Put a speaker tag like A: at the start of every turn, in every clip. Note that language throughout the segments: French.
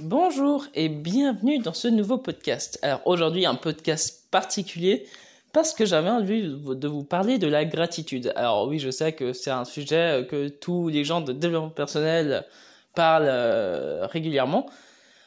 A: Bonjour et bienvenue dans ce nouveau podcast. Alors aujourd'hui un podcast particulier parce que j'avais envie de vous parler de la gratitude. Alors oui je sais que c'est un sujet que tous les gens de développement personnel parlent euh, régulièrement.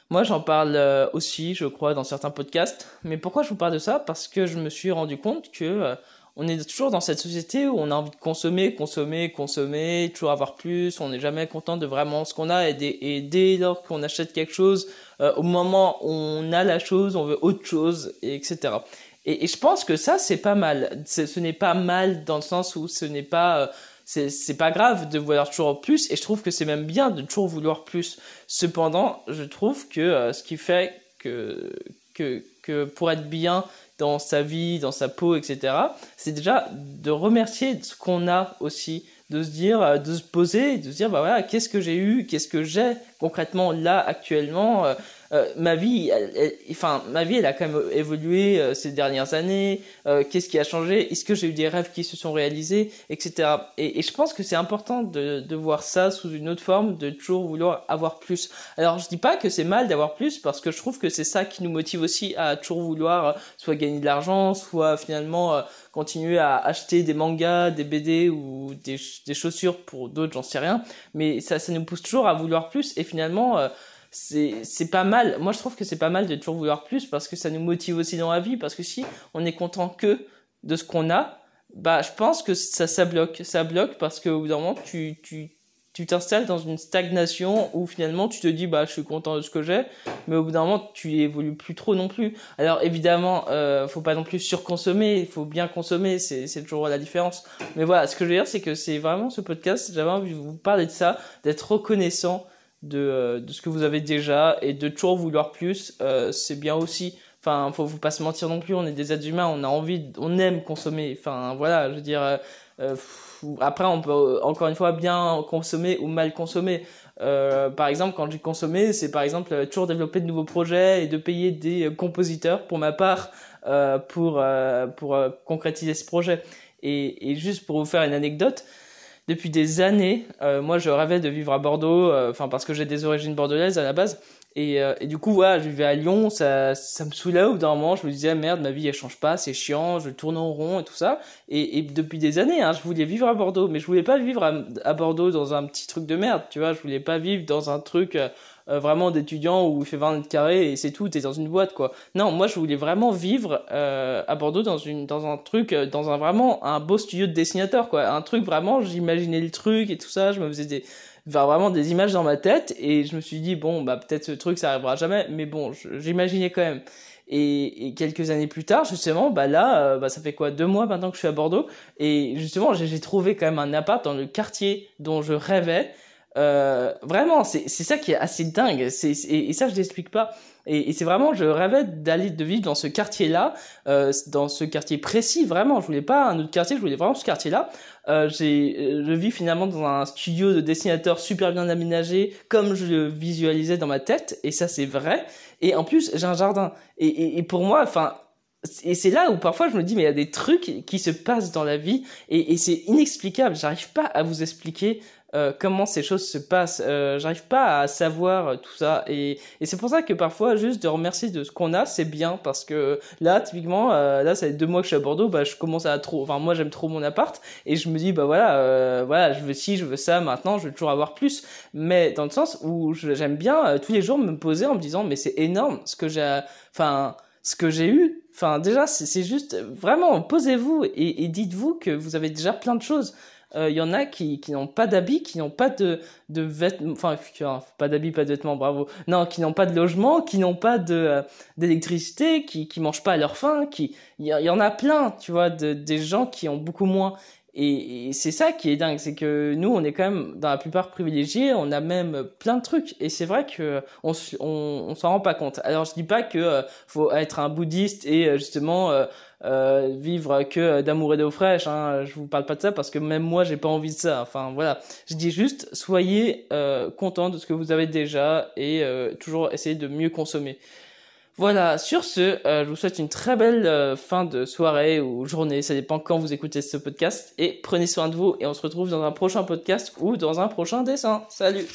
A: Moi j'en parle euh, aussi je crois dans certains podcasts. Mais pourquoi je vous parle de ça? Parce que je me suis rendu compte que... On est toujours dans cette société où on a envie de consommer, consommer, consommer, toujours avoir plus. On n'est jamais content de vraiment ce qu'on a et, dès, lors qu'on achète quelque chose, euh, au moment où on a la chose, on veut autre chose, et etc. Et, je pense que ça, c'est pas mal. Ce n'est pas mal dans le sens où ce n'est pas... Euh, c'est pas grave de vouloir toujours plus et je trouve que c'est même bien de toujours vouloir plus. Cependant, je trouve que euh, ce qui fait que, que, pour être bien dans sa vie, dans sa peau, etc. C'est déjà de remercier ce qu'on a aussi, de se dire, euh, de se poser, de se dire, bah voilà, qu'est-ce que j'ai eu, qu'est-ce que j'ai concrètement là actuellement. Euh, euh, ma vie, enfin, ma vie, elle a quand même évolué euh, ces dernières années. Euh, qu'est-ce qui a changé? Est-ce que j'ai eu des rêves qui se sont réalisés, etc. Et, et je pense que c'est important de, de, voir ça sous une autre forme, de toujours vouloir avoir plus. Alors, je dis pas que c'est mal d'avoir plus, parce que je trouve que c'est ça qui nous motive aussi à toujours vouloir soit gagner de l'argent, soit finalement continuer à acheter des mangas, des BD ou des, des chaussures pour d'autres, j'en sais rien. Mais ça, ça nous pousse toujours à vouloir plus. Et finalement c'est pas mal. Moi, je trouve que c'est pas mal de toujours vouloir plus parce que ça nous motive aussi dans la vie. Parce que si on est content que de ce qu'on a, bah, je pense que ça, ça bloque. Ça bloque parce qu'au bout d'un moment, tu, tu, tu t'installes dans une stagnation où finalement tu te dis bah je suis content de ce que j'ai mais au bout d'un moment tu évolues plus trop non plus alors évidemment euh, faut pas non plus surconsommer il faut bien consommer c'est c'est toujours la différence mais voilà ce que je veux dire c'est que c'est vraiment ce podcast j'avais envie de vous parler de ça d'être reconnaissant de, euh, de ce que vous avez déjà et de toujours vouloir plus, euh, c'est bien aussi. Enfin, faut pas se mentir non plus. On est des êtres humains, on a envie, on aime consommer. Enfin, voilà, je veux dire. Euh, euh après, on peut encore une fois bien consommer ou mal consommer. Euh, par exemple, quand j'ai consommé, c'est par exemple toujours développer de nouveaux projets et de payer des compositeurs pour ma part euh, pour pour concrétiser ce projet. Et, et, juste pour vous faire une anecdote, depuis des années, euh, moi je rêvais de vivre à Bordeaux, euh, enfin parce que j'ai des origines bordelaises à la base. Et, euh, et, du coup, voilà, je vivais à Lyon, ça, ça me saoulait au bout d'un moment. Je me disais, merde, ma vie, elle change pas, c'est chiant, je tourne en rond et tout ça. Et, et depuis des années, hein, je voulais vivre à Bordeaux, mais je voulais pas vivre à, à, Bordeaux dans un petit truc de merde, tu vois. Je voulais pas vivre dans un truc euh, vraiment d'étudiants où il fait 20 mètres carrés et c'est tout, t'es dans une boîte quoi. Non, moi je voulais vraiment vivre euh, à Bordeaux dans une dans un truc, euh, dans un vraiment un beau studio de dessinateur quoi, un truc vraiment, j'imaginais le truc et tout ça, je me faisais des vraiment des images dans ma tête et je me suis dit bon bah peut-être ce truc ça arrivera jamais, mais bon j'imaginais quand même. Et, et, quelques années plus tard, justement, bah là, bah ça fait quoi? Deux mois maintenant que je suis à Bordeaux, et justement, j'ai trouvé quand même un appart dans le quartier dont je rêvais, euh, vraiment, c'est ça qui est assez dingue. C'est et, et, ça, je l'explique pas. Et, et c'est vraiment, je rêvais d'aller de vivre dans ce quartier-là, euh, dans ce quartier précis. Vraiment, je voulais pas un autre quartier, je voulais vraiment ce quartier-là. Euh, j'ai, euh, je vis finalement dans un studio de dessinateur super bien aménagé, comme je le visualisais dans ma tête. Et ça, c'est vrai. Et en plus, j'ai un jardin. Et, et, et pour moi, enfin, et c'est là où parfois je me dis mais il y a des trucs qui se passent dans la vie et, et c'est inexplicable. J'arrive pas à vous expliquer euh, comment ces choses se passent. Euh, J'arrive pas à savoir euh, tout ça. Et, et c'est pour ça que parfois juste de remercier de ce qu'on a c'est bien. Parce que là typiquement euh, là ça fait deux mois que je suis à Bordeaux bah je commence à trop enfin moi j'aime trop mon appart. Et je me dis bah voilà euh, voilà je veux ci je veux ça maintenant je veux toujours avoir plus. Mais dans le sens où j'aime bien tous les jours me poser en me disant mais c'est énorme ce que j'ai enfin ce que j'ai eu. Enfin, déjà, c'est juste vraiment posez-vous et, et dites-vous que vous avez déjà plein de choses il euh, y en a qui, qui n'ont pas d'habits, qui n'ont pas de, de vêtements, enfin, pas d'habits, pas de vêtements, bravo. Non, qui n'ont pas de logement, qui n'ont pas de, euh, d'électricité, qui, qui mangent pas à leur faim, qui, il y, en a plein, tu vois, de, des gens qui ont beaucoup moins. Et, et c'est ça qui est dingue, c'est que nous, on est quand même, dans la plupart, privilégiés, on a même plein de trucs. Et c'est vrai que on, on, on s'en rend pas compte. Alors, je dis pas que euh, faut être un bouddhiste et justement euh, vivre que d'amour et d'eau fraîche. Hein. Je vous parle pas de ça parce que même moi j'ai pas envie de ça. Enfin voilà, je dis juste soyez euh, content de ce que vous avez déjà et euh, toujours essayez de mieux consommer. Voilà, sur ce, euh, je vous souhaite une très belle euh, fin de soirée ou journée, ça dépend quand vous écoutez ce podcast, et prenez soin de vous, et on se retrouve dans un prochain podcast ou dans un prochain dessin. Salut